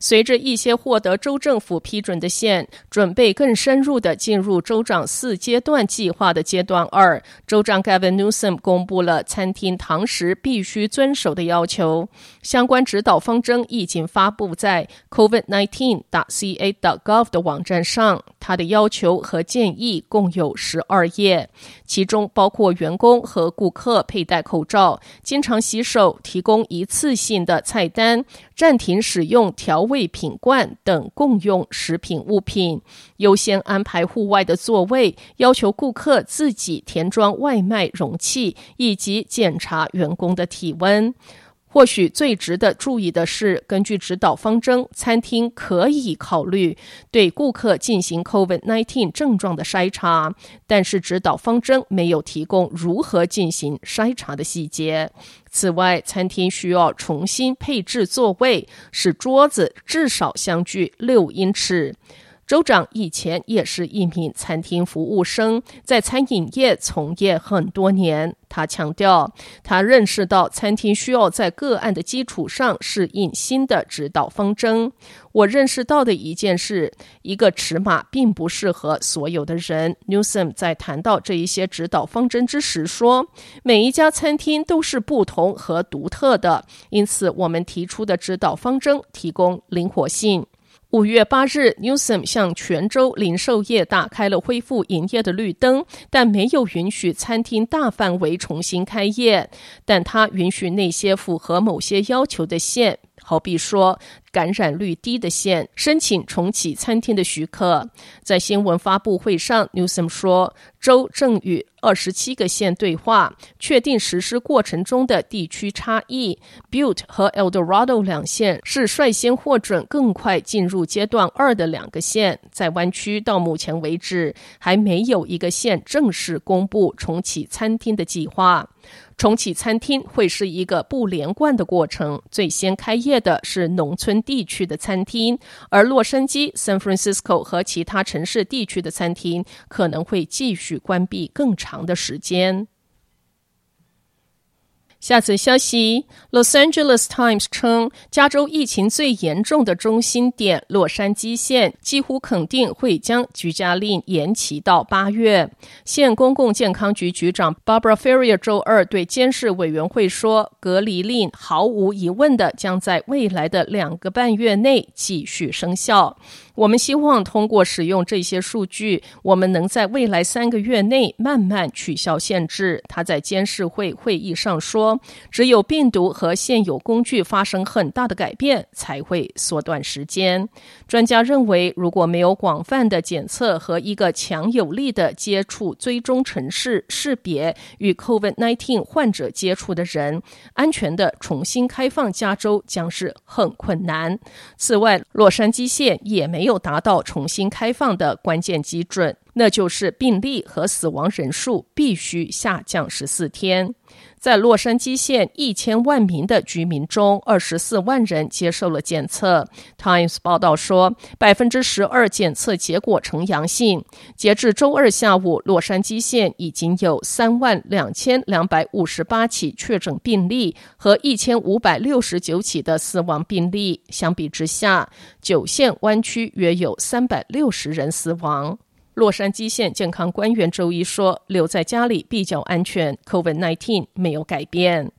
随着一些获得州政府批准的县准备更深入地进入州长四阶段计划的阶段二，州长 Gavin Newsom 公布了餐厅堂食必须遵守的要求。相关指导方针已经发布在 covid nineteen 打 ca 打 gov 的网站上。他的要求和建议共有十二页，其中包括员工和顾客佩戴口罩、经常洗手、提供一次性的菜单、暂停使用调味品罐等共用食品物品、优先安排户外的座位、要求顾客自己填装外卖容器，以及检查员工的体温。或许最值得注意的是，根据指导方针，餐厅可以考虑对顾客进行 COVID-19 症状的筛查，但是指导方针没有提供如何进行筛查的细节。此外，餐厅需要重新配置座位，使桌子至少相距六英尺。州长以前也是一名餐厅服务生，在餐饮业从业很多年。他强调，他认识到餐厅需要在个案的基础上适应新的指导方针。我认识到的一件事，一个尺码并不适合所有的人。Newsom 在谈到这一些指导方针之时说，每一家餐厅都是不同和独特的，因此我们提出的指导方针提供灵活性。五月八日，Newsom 向全州零售业打开了恢复营业的绿灯，但没有允许餐厅大范围重新开业。但他允许那些符合某些要求的县，好比说，感染率低的县申请重启餐厅的许可。在新闻发布会上，Newsom 说，州正与二十七个县对话，确定实施过程中的地区差异。Butte 和 El Dorado 两县是率先获准更快进入阶段二的两个县。在湾区到目前为止，还没有一个县正式公布重启餐厅的计划。重启餐厅会是一个不连贯的过程，最先开业的是农村地区的餐厅，而洛杉矶、San Francisco 和其他城市地区的餐厅可能会继续关闭更长的时间。下则消息，Los Angeles Times 称，加州疫情最严重的中心点洛杉矶县几乎肯定会将居家令延期到八月。县公共健康局局长 Barbara Ferrer 周二对监事委员会说，隔离令毫无疑问的将在未来的两个半月内继续生效。我们希望通过使用这些数据，我们能在未来三个月内慢慢取消限制。他在监事会会议上说：“只有病毒和现有工具发生很大的改变，才会缩短时间。”专家认为，如果没有广泛的检测和一个强有力的接触追踪程式识别与 COVID-19 患者接触的人，安全的重新开放加州将是很困难。此外，洛杉矶县也没。有达到重新开放的关键基准，那就是病例和死亡人数必须下降十四天。在洛杉矶县一千万名的居民中，二十四万人接受了检测。Times 报道说，百分之十二检测结果呈阳性。截至周二下午，洛杉矶县已经有三万两千两百五十八起确诊病例和一千五百六十九起的死亡病例。相比之下，九县湾区约有三百六十人死亡。洛杉矶县健康官员周一说：“留在家里比较安全，COVID-19 没有改变。”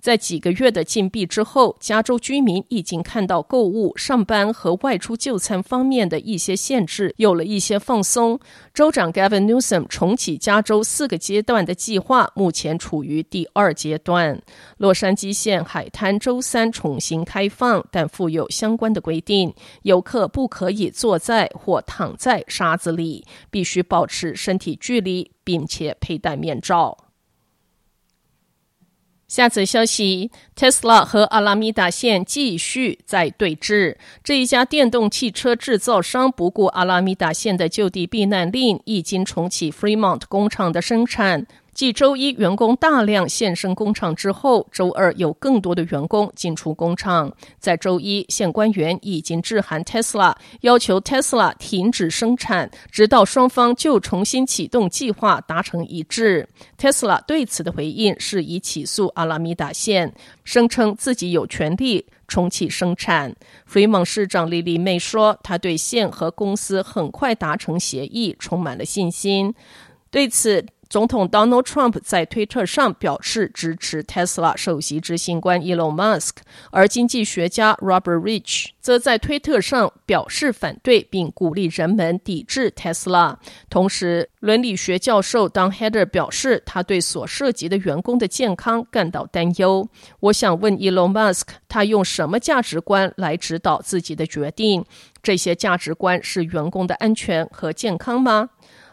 在几个月的禁闭之后，加州居民已经看到购物、上班和外出就餐方面的一些限制有了一些放松。州长 Gavin Newsom 重启加州四个阶段的计划目前处于第二阶段。洛杉矶县海滩周三重新开放，但附有相关的规定：游客不可以坐在或躺在沙子里，必须保持身体距离，并且佩戴面罩。下则消息，Tesla 和阿拉米达县继续在对峙。这一家电动汽车制造商不顾阿拉米达县的就地避难令，已经重启 Fremont 工厂的生产。继周一员工大量现身工厂之后，周二有更多的员工进出工厂。在周一，县官员已经致函 Tesla，要求 Tesla 停止生产，直到双方就重新启动计划达成一致。Tesla 对此的回应是以起诉阿拉米达县，声称自己有权利重启生产。弗里蒙市长莉莉妹说，他对县和公司很快达成协议充满了信心。对此，总统 Donald Trump 在推特上表示支持 Tesla 首席执行官 Elon Musk，而经济学家 Robert Rich 则在推特上表示反对，并鼓励人们抵制 Tesla。同时，伦理学教授 Don Heather 表示，他对所涉及的员工的健康感到担忧。我想问 Elon Musk，他用什么价值观来指导自己的决定？这些价值观是员工的安全和健康吗？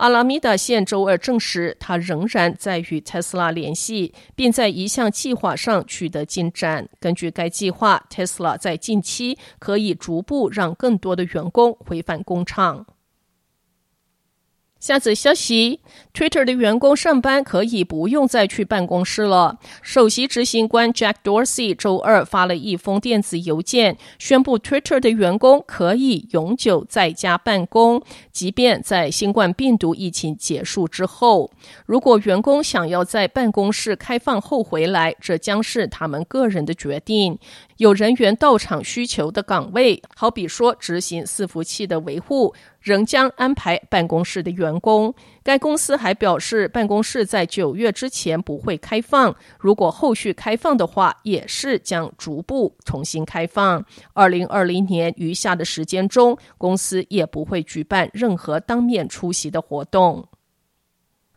阿拉米达现周二证实，他仍然在与特斯拉联系，并在一项计划上取得进展。根据该计划，特斯拉在近期可以逐步让更多的员工回返工厂。下则消息，Twitter 的员工上班可以不用再去办公室了。首席执行官 Jack Dorsey 周二发了一封电子邮件，宣布 Twitter 的员工可以永久在家办公，即便在新冠病毒疫情结束之后。如果员工想要在办公室开放后回来，这将是他们个人的决定。有人员到场需求的岗位，好比说执行伺服器的维护，仍将安排办公室的员工。该公司还表示，办公室在九月之前不会开放，如果后续开放的话，也是将逐步重新开放。二零二零年余下的时间中，公司也不会举办任何当面出席的活动。